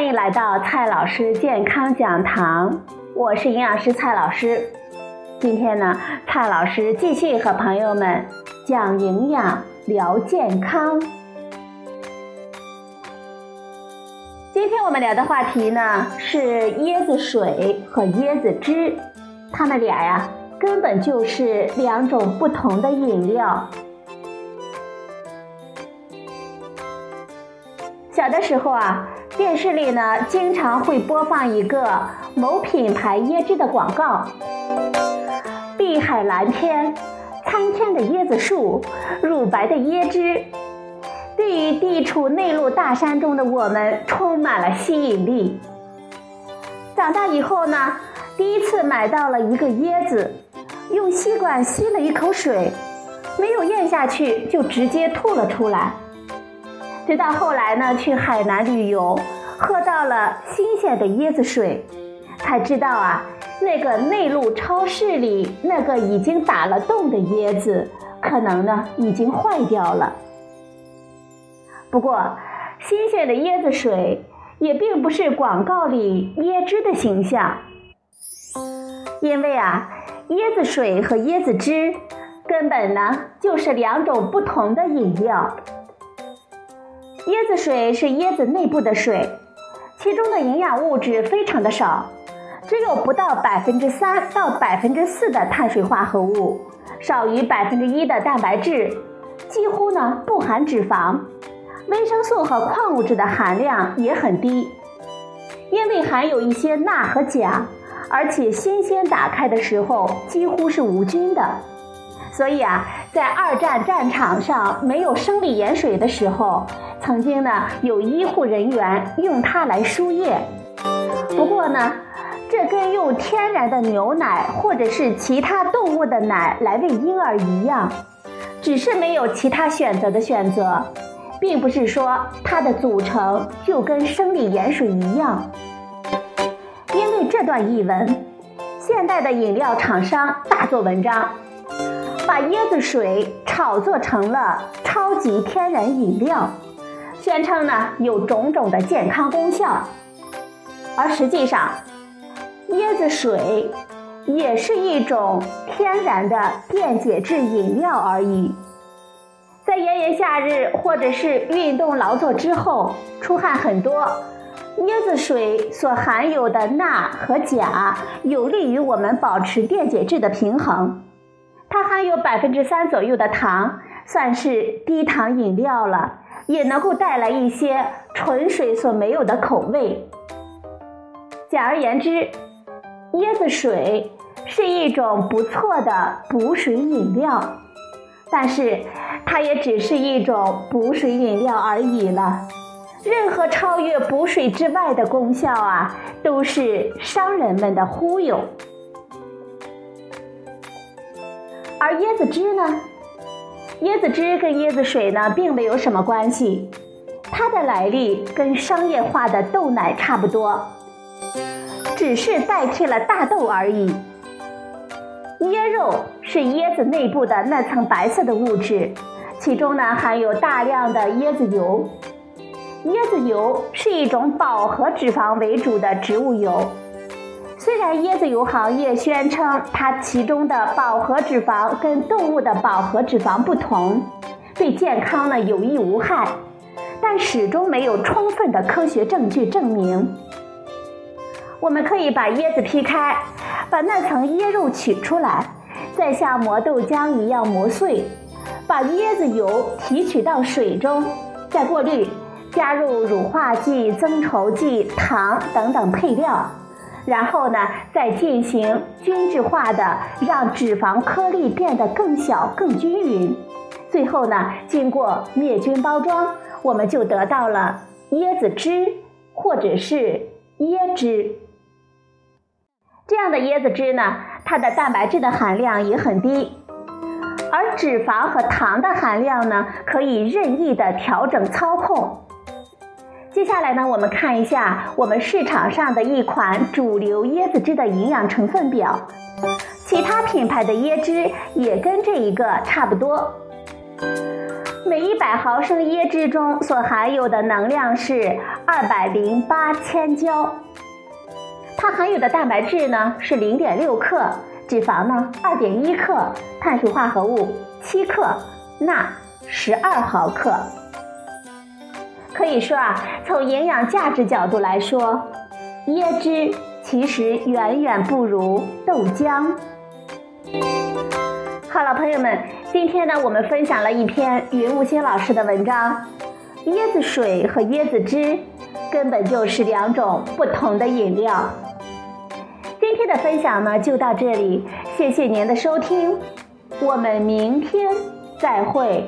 欢迎来到蔡老师健康讲堂，我是营养师蔡老师。今天呢，蔡老师继续和朋友们讲营养、聊健康。今天我们聊的话题呢是椰子水和椰子汁，它们俩呀根本就是两种不同的饮料。小的时候啊，电视里呢经常会播放一个某品牌椰汁的广告。碧海蓝天，参天的椰子树，乳白的椰汁，对于地处内陆大山中的我们充满了吸引力。长大以后呢，第一次买到了一个椰子，用吸管吸了一口水，没有咽下去就直接吐了出来。直到后来呢，去海南旅游，喝到了新鲜的椰子水，才知道啊，那个内陆超市里那个已经打了洞的椰子，可能呢已经坏掉了。不过，新鲜的椰子水也并不是广告里椰汁的形象，因为啊，椰子水和椰子汁根本呢就是两种不同的饮料。椰子水是椰子内部的水，其中的营养物质非常的少，只有不到百分之三到百分之四的碳水化合物，少于百分之一的蛋白质，几乎呢不含脂肪，维生素和矿物质的含量也很低，因为含有一些钠和钾，而且新鲜打开的时候几乎是无菌的，所以啊，在二战战场上没有生理盐水的时候。曾经呢，有医护人员用它来输液。不过呢，这跟用天然的牛奶或者是其他动物的奶来喂婴儿一样，只是没有其他选择的选择，并不是说它的组成就跟生理盐水一样。因为这段译文，现代的饮料厂商大做文章，把椰子水炒作成了超级天然饮料。宣称呢有种种的健康功效，而实际上，椰子水也是一种天然的电解质饮料而已。在炎炎夏日或者是运动劳作之后出汗很多，椰子水所含有的钠和钾有利于我们保持电解质的平衡。它含有百分之三左右的糖，算是低糖饮料了。也能够带来一些纯水所没有的口味。简而言之，椰子水是一种不错的补水饮料，但是它也只是一种补水饮料而已了。任何超越补水之外的功效啊，都是商人们的忽悠。而椰子汁呢？椰子汁跟椰子水呢，并没有什么关系，它的来历跟商业化的豆奶差不多，只是代替了大豆而已。椰肉是椰子内部的那层白色的物质，其中呢含有大量的椰子油。椰子油是一种饱和脂肪为主的植物油。虽然椰子油行业宣称它其中的饱和脂肪跟动物的饱和脂肪不同，对健康呢有益无害，但始终没有充分的科学证据证明。我们可以把椰子劈开，把那层椰肉取出来，再像磨豆浆一样磨碎，把椰子油提取到水中，再过滤，加入乳化剂、增稠剂、糖等等配料。然后呢，再进行均质化的，让脂肪颗粒变得更小、更均匀。最后呢，经过灭菌包装，我们就得到了椰子汁或者是椰汁。这样的椰子汁呢，它的蛋白质的含量也很低，而脂肪和糖的含量呢，可以任意的调整操控。接下来呢，我们看一下我们市场上的一款主流椰子汁的营养成分表。其他品牌的椰汁也跟这一个差不多。每一百毫升椰汁中所含有的能量是二百零八千焦。它含有的蛋白质呢是零点六克，脂肪呢二点一克，碳水化合物七克，钠十二毫克。可以说啊，从营养价值角度来说，椰汁其实远远不如豆浆。好了，朋友们，今天呢，我们分享了一篇云雾星老师的文章，椰子水和椰子汁根本就是两种不同的饮料。今天的分享呢就到这里，谢谢您的收听，我们明天再会。